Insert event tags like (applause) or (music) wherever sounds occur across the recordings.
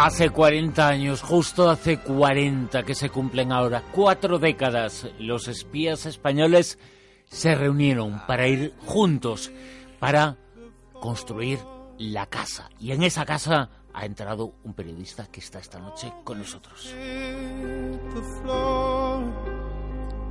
Hace 40 años, justo hace 40 que se cumplen ahora, cuatro décadas, los espías españoles se reunieron para ir juntos, para construir la casa. Y en esa casa ha entrado un periodista que está esta noche con nosotros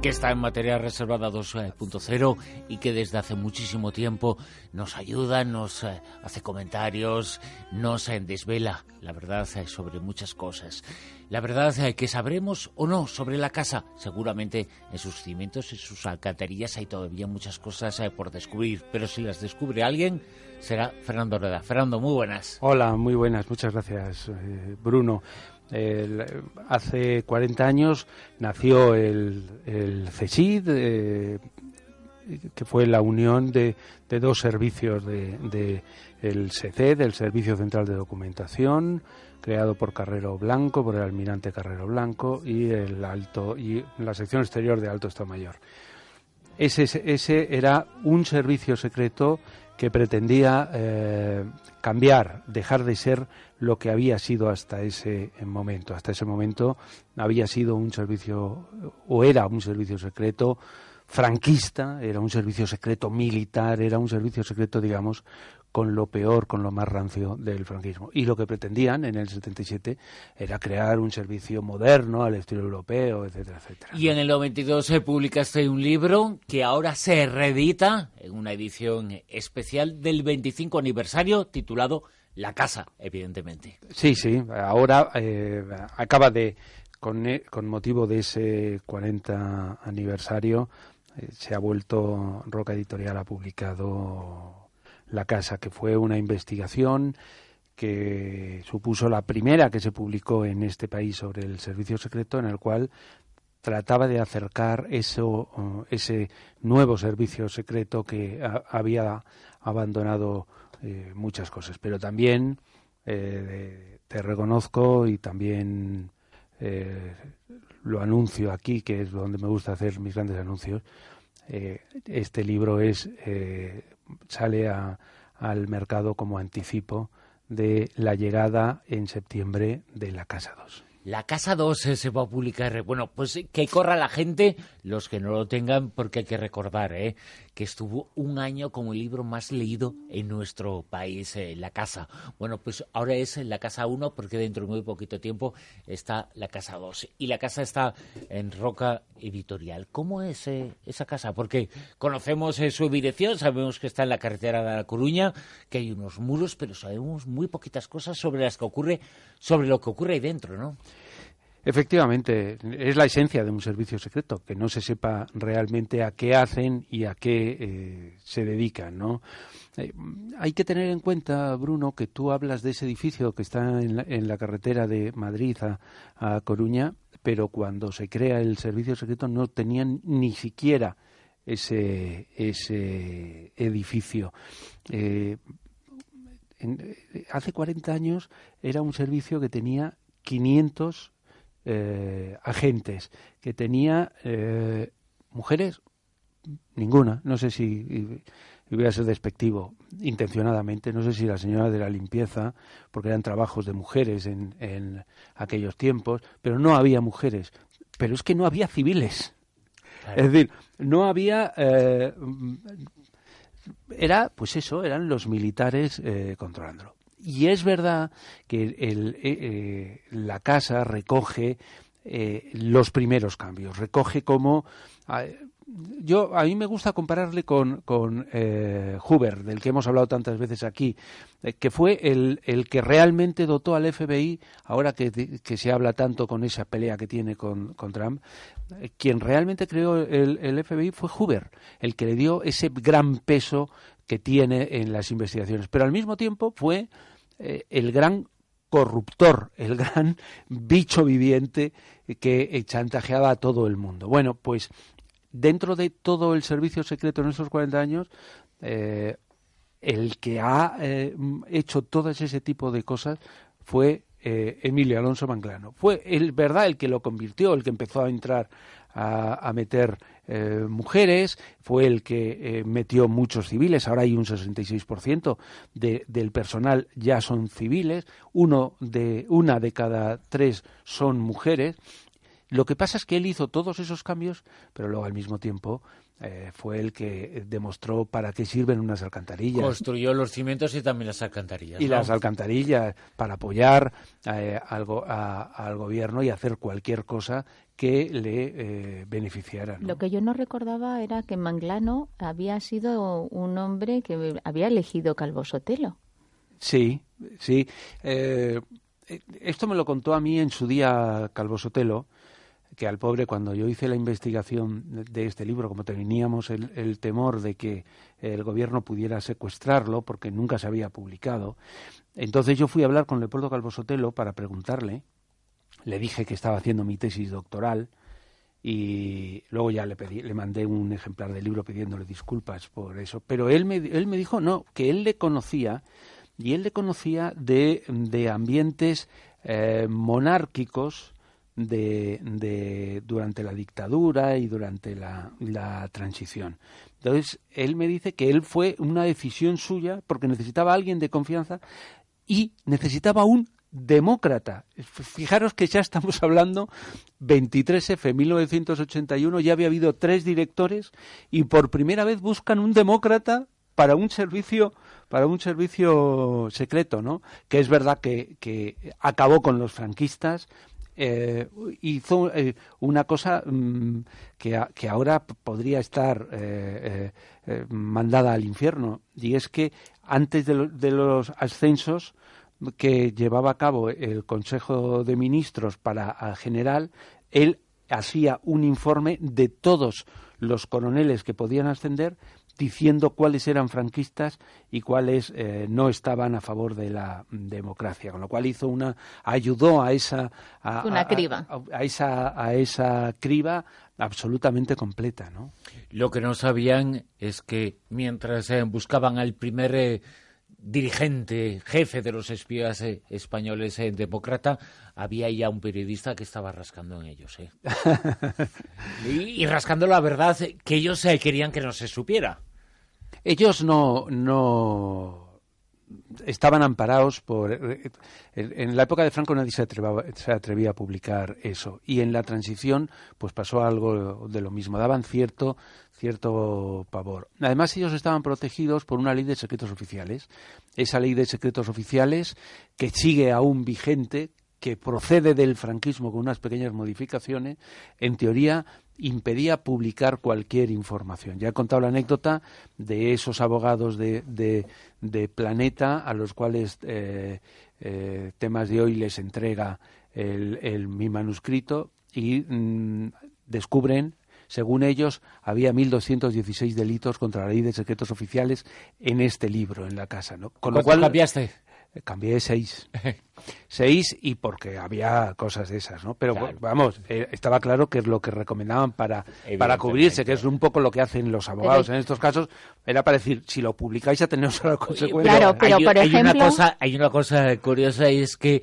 que está en materia reservada 2.0 y que desde hace muchísimo tiempo nos ayuda, nos eh, hace comentarios, nos eh, desvela la verdad eh, sobre muchas cosas. La verdad que sabremos o no sobre la casa, seguramente en sus cimientos, en sus alcantarillas hay todavía muchas cosas por descubrir, pero si las descubre alguien será Fernando Reda. Fernando, muy buenas. Hola, muy buenas, muchas gracias Bruno hace 40 años nació el, el eh, que fue la unión de, dos servicios de, de el SECED, el Servicio Central de Documentación, creado por Carrero Blanco, por el almirante Carrero Blanco, y el alto y la sección exterior de Alto Estado Mayor. Ese era un servicio secreto que pretendía eh, cambiar, dejar de ser lo que había sido hasta ese momento. Hasta ese momento había sido un servicio, o era un servicio secreto franquista, era un servicio secreto militar, era un servicio secreto, digamos, con lo peor, con lo más rancio del franquismo. Y lo que pretendían en el 77 era crear un servicio moderno al estilo europeo, etcétera, etcétera. Y en el 92 se publicaste un libro que ahora se reedita en una edición especial del 25 aniversario titulado La Casa, evidentemente. Sí, sí, ahora eh, acaba de, con, eh, con, motivo de ese 40 aniversario, eh, se ha vuelto, Roca Editorial ha publicado la Casa, que fue una investigación que supuso la primera que se publicó en este país sobre el servicio secreto, en el cual trataba de acercar eso, ese nuevo servicio secreto que había abandonado eh, muchas cosas. Pero también eh, te reconozco y también eh, lo anuncio aquí, que es donde me gusta hacer mis grandes anuncios. este libro es sale al mercado como anticipo de la llegada en septiembre de la Casa 2. La Casa 2 se va a publicar. Bueno, pues que corra la gente, los que no lo tengan, porque hay que recordar ¿eh? Que estuvo un año como el libro más leído en nuestro país, eh, La Casa. Bueno, pues ahora es La Casa 1, porque dentro de muy poquito tiempo está La Casa 2. Y la casa está en Roca Editorial. ¿Cómo es eh, esa casa? Porque conocemos su dirección, sabemos que está en la carretera de La Coruña, que hay unos muros, pero sabemos muy poquitas cosas sobre las que ocurre, sobre lo que ocurre ahí dentro, ¿no? Efectivamente, es la esencia de un servicio secreto, que no se sepa realmente a qué hacen y a qué eh, se dedican, ¿no? Eh, hay que tener en cuenta, Bruno, que tú hablas de ese edificio que está en la, carretera de Madrid a, Coruña, pero cuando se crea el servicio secreto no tenían ni siquiera ese, ese edificio. Eh, hace 40 años era un servicio que tenía 500 eh, agentes, que tenía eh, mujeres, ninguna, no sé si voy a ser despectivo intencionadamente, no sé si la señora de la limpieza, porque eran trabajos de mujeres en, en aquellos tiempos, pero no había mujeres, pero es que no había civiles. Es decir, no había... Eh, era, pues eso, eran los militares controlándolo. Y es verdad que el, eh, eh, la casa recoge eh, los primeros cambios, recoge como... yo a mí me gusta compararle con, con Hoover, del que hemos hablado tantas veces aquí, que fue el, el, que realmente dotó al FBI, ahora que, se habla tanto con esa pelea que tiene con, con Trump, quien realmente creó el, el, FBI fue Hoover, el que le dio ese gran peso que tiene en las investigaciones. Pero al mismo tiempo fue eh, el gran corruptor, el gran bicho viviente que chantajeaba a todo el mundo. Bueno, pues dentro de todo el servicio secreto en estos 40 años, eh, el que ha eh, hecho todo ese tipo de cosas fue Emilio Alonso Manglano. Fue el verdad el que lo convirtió, el que empezó a entrar a, meter eh, mujeres, fue el que eh, metió muchos civiles, ahora hay un 66% de, del personal ya son civiles, uno de, una de cada tres son mujeres. Lo que pasa es que él hizo todos esos cambios, pero luego al mismo tiempo eh, fue el que demostró para qué sirven unas alcantarillas. Construyó los cimientos y también las alcantarillas. Y las alcantarillas para apoyar eh, al, gobierno y hacer cualquier cosa que le eh, beneficiara. Lo que yo no recordaba era que Manglano había sido un hombre que había elegido Calvo Sotelo. Sí, sí. esto me lo contó a mí en su día Calvo Sotelo que al pobre, cuando yo hice la investigación de este libro, como teníamos el, temor de que el gobierno pudiera secuestrarlo, porque nunca se había publicado, entonces yo fui a hablar con Leopoldo Calvo Sotelo para preguntarle, le dije que estaba haciendo mi tesis doctoral, y luego ya le pedí, le mandé un ejemplar del libro pidiéndole disculpas por eso. Pero él me, él me dijo no, que él le conocía y él le conocía de, de ambientes eh, monárquicos de, de, durante la dictadura y durante la, la, transición. Entonces, él me dice que él fue una decisión suya porque necesitaba a alguien de confianza y necesitaba un demócrata. Fijaros que ya estamos hablando 23F 1981, ya había habido tres directores y por primera vez buscan un demócrata para un servicio para un servicio secreto, ¿no? Que es verdad que, que acabó con los franquistas, eh, hizo eh, una cosa mm, que, que, ahora podría estar eh, mandada al infierno, y es que antes de, los ascensos que llevaba a cabo el Consejo de Ministros para el general, él hacía un informe de todos los coroneles que podían ascender diciendo cuáles eran franquistas y cuáles eh, no estaban a favor de la democracia, con lo cual hizo una ayudó a esa a, una criba a, esa a esa criba absolutamente completa, ¿no? Lo que no sabían es que mientras eh, buscaban al primer eh, dirigente, jefe de los espías españoles demócrata, había ya un periodista que estaba rascando en ellos. (laughs) y, y, rascando la verdad que ellos querían que no se supiera. Ellos no, no estaban amparados por... Eh, en la época de Franco nadie se, se, atrevía a publicar eso. Y en la transición pues pasó algo de lo mismo. Daban cierto, cierto pavor. Además ellos estaban protegidos por una ley de secretos oficiales. Esa ley de secretos oficiales que sigue aún vigente, que procede del franquismo con unas pequeñas modificaciones, en teoría impedía publicar cualquier información. Ya he contado la anécdota de esos abogados de, de, Planeta a los cuales eh, eh, temas de hoy les entrega el, mi manuscrito y mm, descubren según ellos, había 1.216 delitos contra la ley de secretos oficiales en este libro, en la casa. ¿no? Con lo cual, cambiaste? Cambié seis. (laughs) seis y porque había cosas de esas, ¿no? Pero vamos, eh, estaba claro que es lo que recomendaban para, para cubrirse, que es un poco lo que hacen los abogados en estos casos, era para decir, si lo publicáis ya tenéis la consecuencia. Claro, pero hay, por ejemplo... Una cosa, hay una cosa curiosa y es que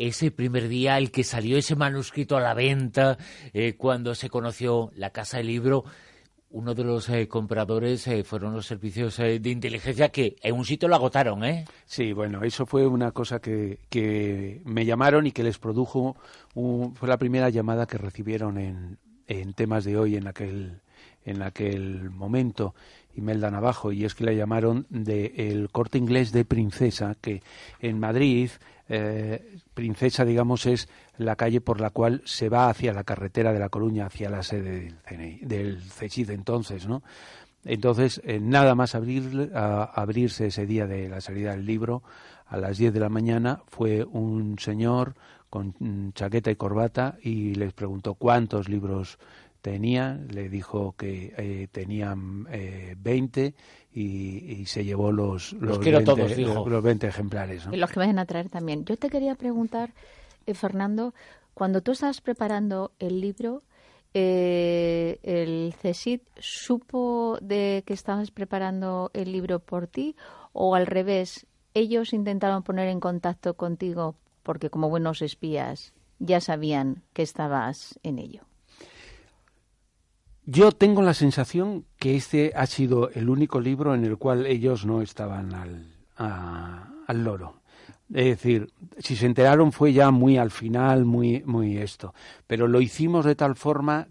ese primer día, el que salió ese manuscrito a la venta, eh, cuando se conoció la Casa del Libro, uno de los eh, compradores eh, fueron los servicios eh, de inteligencia que en un sitio lo agotaron, ¿eh? Sí, bueno, eso fue una cosa que, que me llamaron y que les produjo, fue la primera llamada que recibieron en, en temas de hoy en aquel, en aquel momento. Imelda Navajo, y es que la llamaron del el corte inglés de Princesa, que en Madrid, Princesa, digamos, es la calle por la cual se va hacia la carretera de La Coruña, hacia la sede del, del CECID entonces, ¿no? Entonces, eh, nada más abrir, abrirse ese día de la salida del libro, a las 10 de la mañana, fue un señor con mm, chaqueta y corbata y les preguntó cuántos libros tenía, le dijo que eh, tenían eh, 20 y, se llevó los, los, 20, los 20 ejemplares. Y los que vayan a traer también. Yo te quería preguntar eh, Fernando, cuando tú estabas preparando el libro, eh, ¿el CESID supo de que estabas preparando el libro por ti o al revés? Ellos intentaron poner en contacto contigo porque como buenos espías ya sabían que estabas en ello. Yo tengo la sensación que este ha sido el único libro en el cual ellos no estaban al, al loro. Es decir, si se enteraron fue ya muy al final, muy, muy esto. Pero lo hicimos de tal forma,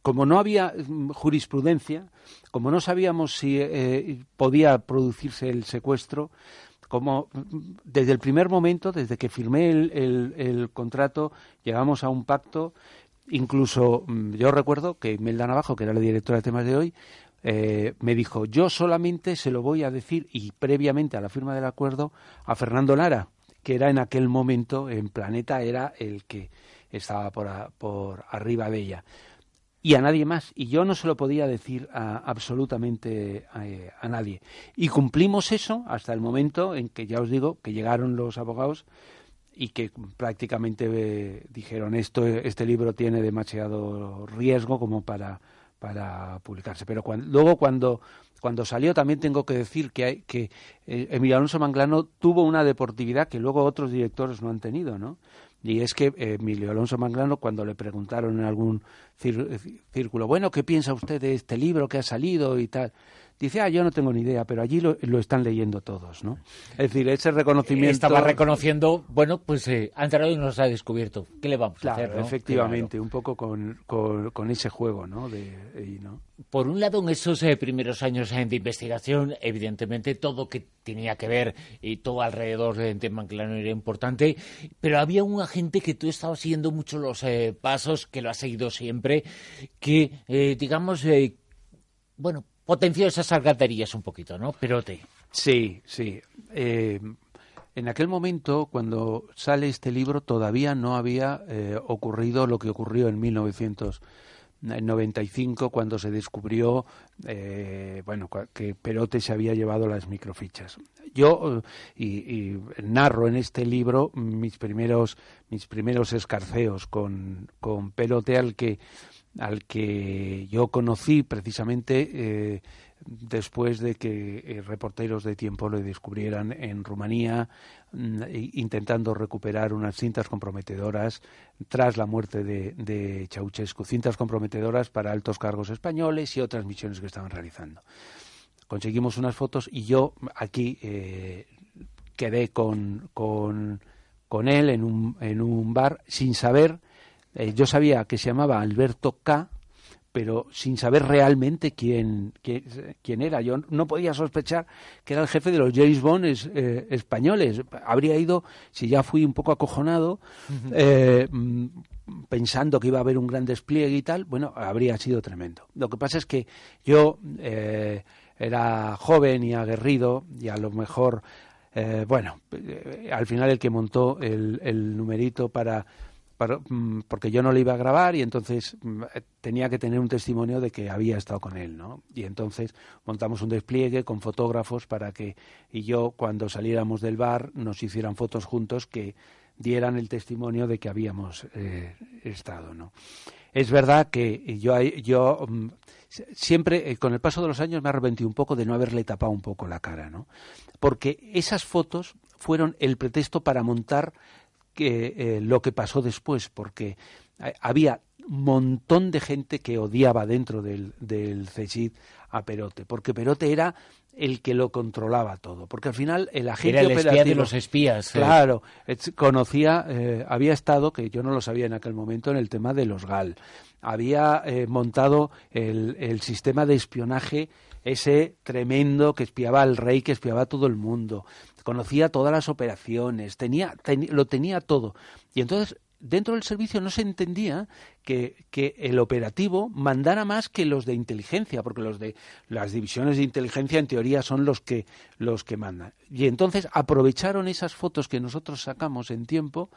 como no había mm, jurisprudencia, como no sabíamos si eh, podía producirse el secuestro, como mm, desde el primer momento, desde que firmé el, el, contrato, llegamos a un pacto. Incluso mm, yo recuerdo que Melda Navajo, que era la directora de temas de hoy, eh, me dijo, yo solamente se lo voy a decir, y previamente a la firma del acuerdo, a Fernando Lara, que era en aquel momento en Planeta, era el que estaba por, por arriba de ella. Y a nadie más. Y yo no se lo podía decir absolutamente a, nadie. Y cumplimos eso hasta el momento en que, ya os digo, que llegaron los abogados y que prácticamente eh, dijeron esto este libro tiene demasiado riesgo como para para publicarse pero luego cuando cuando salió también tengo que decir que, que eh, Emilio Alonso Manglano tuvo una deportividad que luego otros directores no han tenido, ¿no? Y es que eh, Emilio Alonso Manglano, cuando le preguntaron en algún círculo, bueno, ¿qué piensa usted de este libro que ha salido y tal? Dice, ah, yo no tengo ni idea, pero allí lo, están leyendo todos, ¿no? Es decir, ese reconocimiento... Estaba reconociendo, bueno, pues eh, ha entrado y nos ha descubierto. ¿Qué le vamos a hacer, efectivamente, un poco con, con, ese juego, ¿no? De, ¿no? Por un lado, en esos eh, primeros años eh, de investigación, evidentemente todo que tenía que ver y todo alrededor de tema claro era importante, pero había un agente que tú estabas siguiendo mucho los eh, pasos, que lo has seguido siempre, que, digamos, bueno, potenció esas alcantarillas un poquito, ¿no? Perote. Sí, sí. Eh, en aquel momento, cuando sale este libro, todavía no había eh, ocurrido lo que ocurrió en 1995, cuando se descubrió eh, bueno, que Perote se había llevado las microfichas. Yo y, narro en este libro mis primeros mis primeros escarceos con, con Perote al que al que yo conocí precisamente eh, después de que eh, reporteros de tiempo lo descubrieran en Rumanía mm, intentando recuperar unas cintas comprometedoras tras la muerte de, de, Ceausescu, cintas comprometedoras para altos cargos españoles y otras misiones que estaban realizando. Conseguimos unas fotos y yo aquí eh, quedé con, con, con él en un, en un bar sin saber eh, yo sabía que se llamaba Alberto K., pero sin saber realmente quién, quién, era. Yo no podía sospechar que era el jefe de los James Bond eh, españoles. Habría ido, si ya fui un poco acojonado, eh, mm, pensando que iba a haber un gran despliegue y tal, bueno, habría sido tremendo. Lo que pasa es que yo era joven y aguerrido y a lo mejor, bueno, al final el que montó el numerito para Mm, porque yo no le iba a grabar y entonces mm, eh, tenía que tener un testimonio de que había estado con él, ¿no? Y entonces montamos un despliegue con fotógrafos para que y yo cuando saliéramos del bar nos hicieran fotos juntos que dieran el testimonio de que habíamos eh, estado, ¿no? Es verdad que yo, mm, siempre, eh, con el paso de los años, me arrepentí un poco de no haberle tapado un poco la cara, ¿no? Porque esas fotos fueron el pretexto para montar que, eh, lo que pasó después, porque eh, había un montón de gente que odiaba dentro del, del CECID a Perote, porque Perote era el que lo controlaba todo, porque al final el agente era el espía de los espías. Eh. Claro, conocía, había estado, que yo no lo sabía en aquel momento, en el tema de los GAL. Había montado el, el sistema de espionaje ese tremendo que espiaba al rey, que espiaba a todo el mundo conocía todas las operaciones, tenía, lo tenía todo. Y entonces dentro del servicio no se entendía que, que, el operativo mandara más que los de inteligencia, porque los de las divisiones de inteligencia en teoría son los que los que mandan. Y entonces aprovecharon esas fotos que nosotros sacamos en tiempo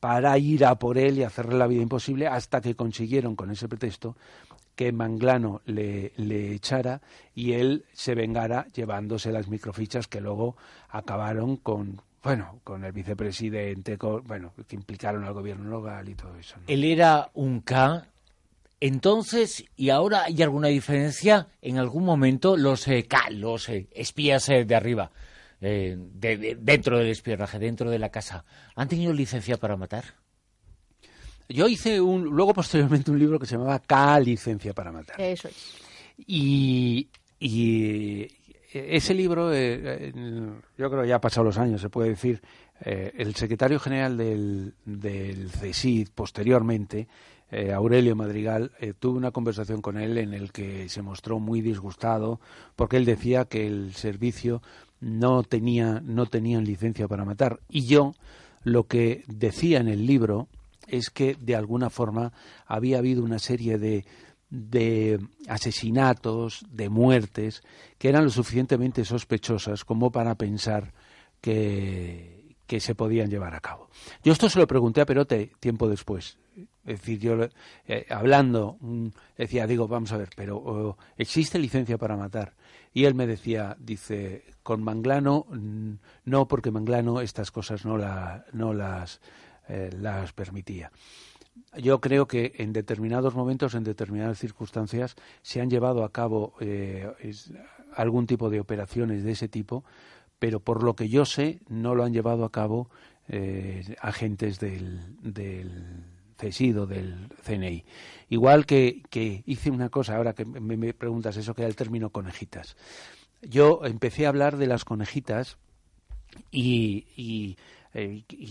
para ir a por él y hacerle la vida imposible hasta que consiguieron con ese pretexto que Manglano le, le, echara y él se vengara llevándose las microfichas que luego acabaron con bueno con el vicepresidente bueno que implicaron al gobierno local y todo eso él era un K. Entonces y ahora hay alguna diferencia en algún momento los eh, K los eh, espías eh, de arriba dentro del espionaje dentro de la casa han tenido licencia para matar Yo hice un, luego posteriormente un libro que se llamaba K licencia para matar. Eso es. Y, y ese libro, eh, yo creo que ya ha pasado los años, se puede decir, eh, el secretario general del, del CSID posteriormente, eh, Aurelio Madrigal, tuve una conversación con él en el que se mostró muy disgustado porque él decía que el servicio no tenía no tenían licencia para matar y yo lo que decía en el libro es que de alguna forma había habido una serie de de asesinatos, de muertes, que eran lo suficientemente sospechosas como para pensar que, que se podían llevar a cabo. Yo esto se lo pregunté a Perote tiempo después. Es decir, yo eh, hablando, mm, decía, digo, vamos a ver, pero oh, ¿existe licencia para matar? Y él me decía, dice, con Manglano, no, porque Manglano estas cosas no, la, no las, eh, las permitía yo creo que en determinados momentos, en determinadas circunstancias, se han llevado a cabo eh, algún tipo de operaciones de ese tipo, pero por lo que yo sé, no lo han llevado a cabo eh, agentes del, del CESIDO, del CNI. Igual que, hice una cosa, ahora que me, preguntas eso, que era el término conejitas. Yo empecé a hablar de las conejitas y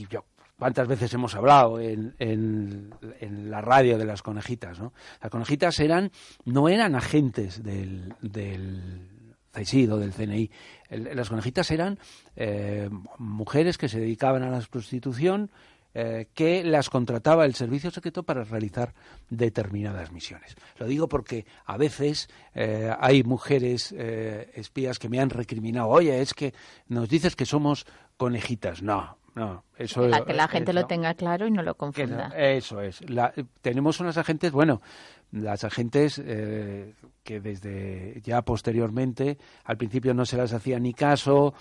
yo cuántas veces hemos hablado en, en, la radio de las conejitas, ¿no? Las conejitas eran, no eran agentes del, del o del CNI. las conejitas eran eh, mujeres que se dedicaban a la prostitución, eh, que las contrataba el servicio secreto para realizar determinadas misiones. Lo digo porque a veces eh, hay mujeres espías que me han recriminado, oye, es que nos dices que somos conejitas. No, no, eso que la gente lo tenga claro y no lo confunda. eso es. tenemos unas agentes, bueno, las agentes eh, que desde ya posteriormente, al principio no se las hacía ni caso,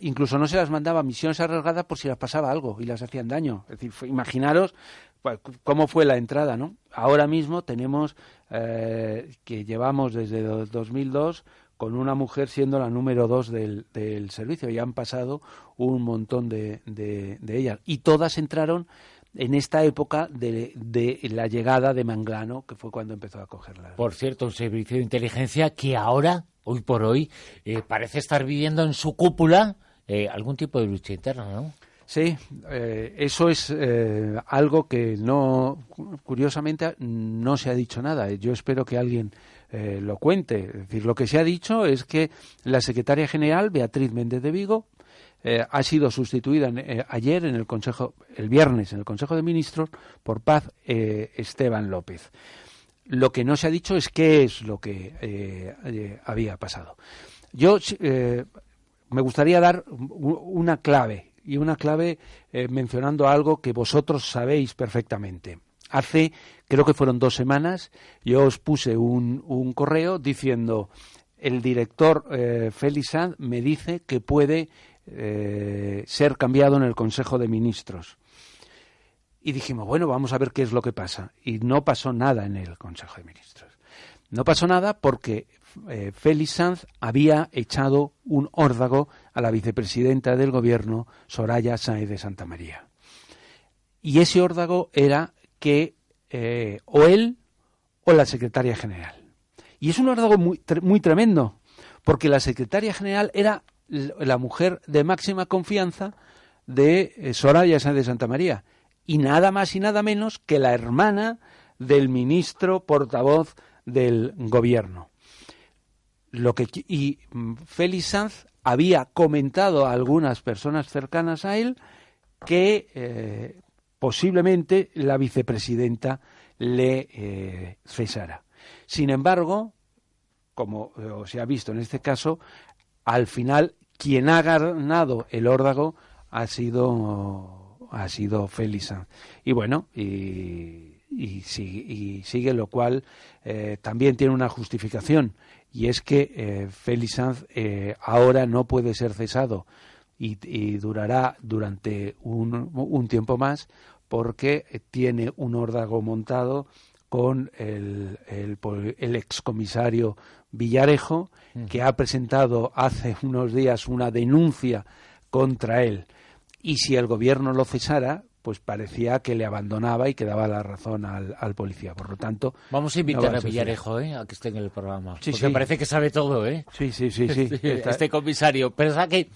incluso no se las mandaba misiones arriesgadas por si las pasaba algo y las hacían daño. Es decir, imaginaros pues, cómo fue la entrada, ¿no? Ahora mismo tenemos eh, que llevamos desde 2002 con una mujer siendo la número dos del, del servicio. Ya han pasado un montón de, de, ellas. Y todas entraron en esta época de, de, la llegada de Manglano, que fue cuando empezó a cogerla. Por cierto, un servicio de inteligencia que ahora, hoy por hoy, eh, parece estar viviendo en su cúpula eh, algún tipo de lucha interna, ¿no? Sí, eh, eso es algo que no, curiosamente, no se ha dicho nada. Yo espero que alguien eh, lo cuente. Es decir, lo que se ha dicho es que la secretaria general, Beatriz Méndez de Vigo, eh, ha sido sustituida eh, ayer en el Consejo, el viernes en el Consejo de Ministros por Paz Esteban López. Lo que no se ha dicho es qué es lo que había pasado. Yo me gustaría dar una clave y una clave mencionando algo que vosotros sabéis perfectamente. Hace, creo que fueron dos semanas, yo os puse un, un correo diciendo el director eh, Félix Sanz me dice que puede eh, ser cambiado en el Consejo de Ministros. Y dijimos, bueno, vamos a ver qué es lo que pasa. Y no pasó nada en el Consejo de Ministros. No pasó nada porque eh, Félix Sanz había echado un órdago a la vicepresidenta del gobierno, Soraya Sáenz de Santa María. Y ese órdago era que eh, o él o la secretaria general. Y es un órdago muy, muy tremendo, porque la secretaria general era la mujer de máxima confianza de eh, Soraya Sáenz de Santa María, y nada más y nada menos que la hermana del ministro portavoz del gobierno. Lo que, y mm, Félix Sanz había comentado a algunas personas cercanas a él que eh, posiblemente la vicepresidenta le eh, cesara. Sin embargo, como eh, se ha visto en este caso, al final quien ha ganado el órdago ha sido ha sido Félix Y bueno, y, y, sigue, lo cual eh, también tiene una justificación, y es que eh, Félix Sanz ahora no puede ser cesado y, durará durante un, tiempo más porque tiene un órdago montado con el, el, excomisario Villarejo, que ha presentado hace unos días una denuncia contra él. Y si el gobierno lo cesara, pues parecía que le abandonaba y que daba la razón al, al policía. Por lo tanto... Vamos a invitar a Villarejo ¿eh? a que esté en el programa. Sí, porque parece que sabe todo, ¿eh? Sí, sí, sí. sí. (laughs) este comisario. Pero que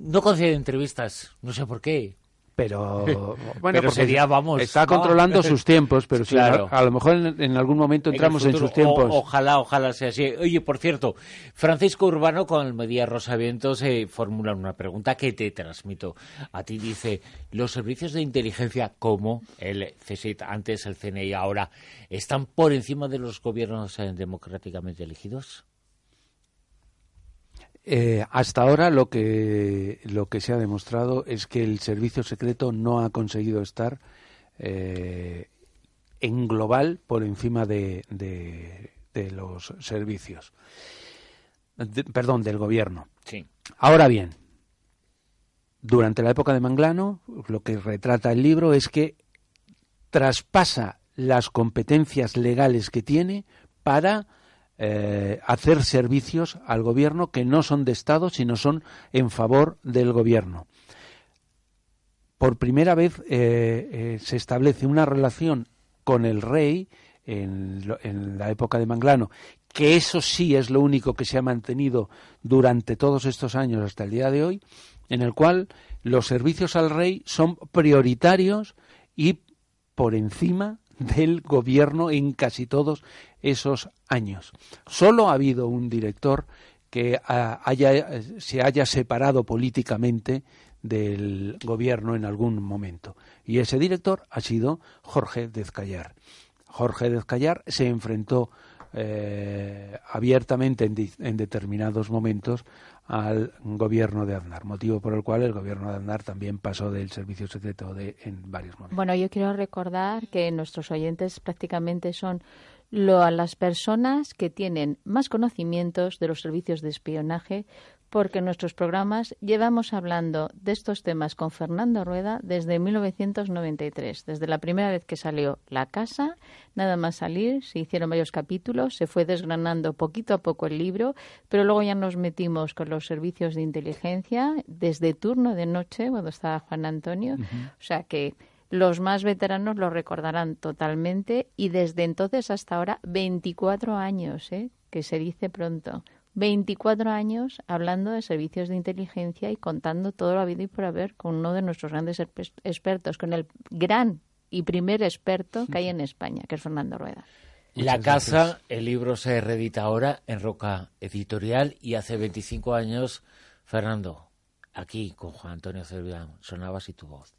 no concede entrevistas, no sé por qué. Pero (laughs) bueno pero sería vamos está controlando sus tiempos pero claro. a, lo mejor en, algún momento entramos en, sus tiempos. ojalá ojalá sea así. Oye por cierto Francisco Urbano con el Medía Rosavientos se formula una pregunta que te transmito. A ti dice los servicios de inteligencia como el CSIT antes el CNI ahora están por encima de los gobiernos eh, democráticamente elegidos eh, hasta ahora lo que, lo que se ha demostrado es que el servicio secreto no ha conseguido estar eh, en global por encima de, de, los servicios. perdón, del gobierno. Sí. Ahora bien, durante la época de Manglano, lo que retrata el libro es que traspasa las competencias legales que tiene para eh, hacer servicios al gobierno que no son de Estado, sino son en favor del gobierno. Por primera vez eh, eh, se establece una relación con el rey en, en, la época de Manglano, que eso sí es lo único que se ha mantenido durante todos estos años hasta el día de hoy, en el cual los servicios al rey son prioritarios y por encima del gobierno en casi todos esos años. Solo ha habido un director que haya, se haya separado políticamente del gobierno en algún momento. Y ese director ha sido Jorge Dezcayar. Jorge Dezcayar se enfrentó eh, abiertamente en, determinados momentos al gobierno de Aznar, motivo por el cual el gobierno de Aznar también pasó del servicio secreto de, en varios momentos. Bueno, yo quiero recordar que nuestros oyentes prácticamente son lo, las personas que tienen más conocimientos de los servicios de espionaje, porque en nuestros programas llevamos hablando de estos temas con Fernando Rueda desde 1993, desde la primera vez que salió La Casa, nada más salir, se hicieron varios capítulos, se fue desgranando poquito a poco el libro, pero luego ya nos metimos con los servicios de inteligencia desde turno de noche, cuando estaba Juan Antonio, o sea que los más veteranos lo recordarán totalmente y desde entonces hasta ahora 24 años, ¿eh? que se dice pronto. 24 años hablando de servicios de inteligencia y contando todo lo habido y por haber con uno de nuestros grandes expertos, con el gran y primer experto que hay en España, que es Fernando Rueda. La Casa, el libro se reedita ahora en Roca Editorial y hace 25 años, Fernando, aquí con Juan Antonio Cervián, sonaba así tu voz.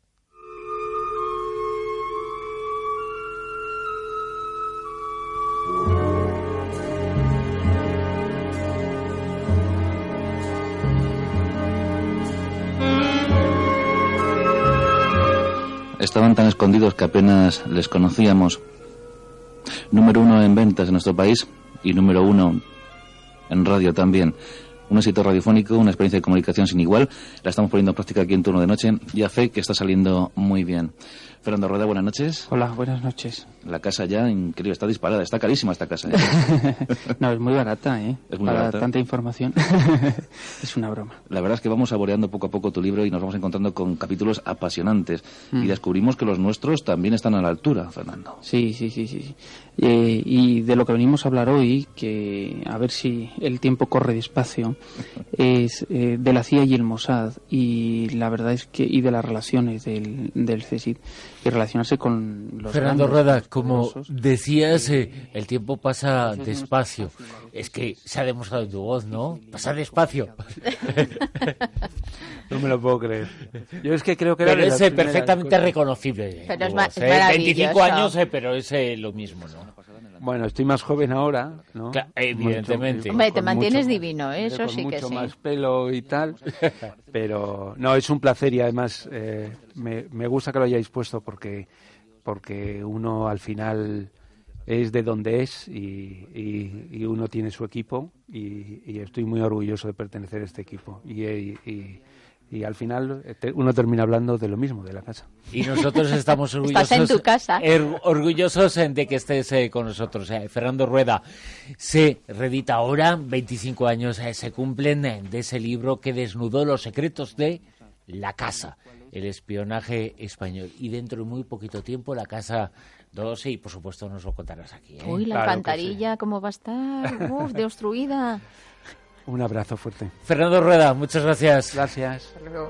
Estaban tan escondidos que apenas les conocíamos. Número uno en ventas en nuestro país y número uno en radio también. Un éxito radiofónico, una experiencia de comunicación sin igual. La estamos poniendo en práctica aquí en turno de noche y a fe que está saliendo muy bien. Fernando Rueda, buenas noches. Hola, buenas noches. La casa ya, increíble, está disparada, está carísima esta casa. ¿eh? (laughs) no, es muy barata, ¿eh? Es muy Para tanta información. (laughs) es una broma. La verdad es que vamos saboreando poco a poco tu libro y nos vamos encontrando con capítulos apasionantes. Y mm. descubrimos que los nuestros también están a la altura, Fernando. Sí, sí, sí, sí. Eh, y de lo que venimos a hablar hoy, que a ver si el tiempo corre despacio, es eh, de la CIA y el Mossad. Y la verdad es que, y de las relaciones del, del CSID y relacionarse con los Fernando Rueda, como decías, eh, el tiempo pasa despacio. Es que se ha demostrado en tu voz, ¿no? Pasa despacio. (laughs) no me lo puedo creer. Yo es que creo que pero es perfectamente reconocible. Pero es, 25 años, pero es lo mismo, ¿no? Bueno, estoy más joven ahora, ¿no? evidentemente. Hombre, te mantienes divino, ¿eh? eso sí que sí. Mucho más pelo y tal, (laughs) pero no, es un placer y además eh, me, me, gusta que lo hayáis puesto porque, porque uno al final es de donde es y, y, uno tiene su equipo y, y, estoy muy orgulloso de pertenecer a este equipo y, y al final eh, uno termina hablando de lo mismo, de la casa. Y nosotros estamos orgullosos, (laughs) ¿Estás en tu casa? Er, orgullosos de que estés eh, con nosotros. Eh, Fernando Rueda se redita ahora, 25 años se cumplen de ese libro que desnudó los secretos de la casa, el espionaje español. Y dentro de muy poquito tiempo la casa 12 y por supuesto nos lo contarás aquí. Uy, la claro alcantarilla, sí. ¿cómo va a estar? Uf, destruida. (laughs) Un abrazo fuerte. Fernando Rueda, muchas gracias. Gracias. Hasta luego.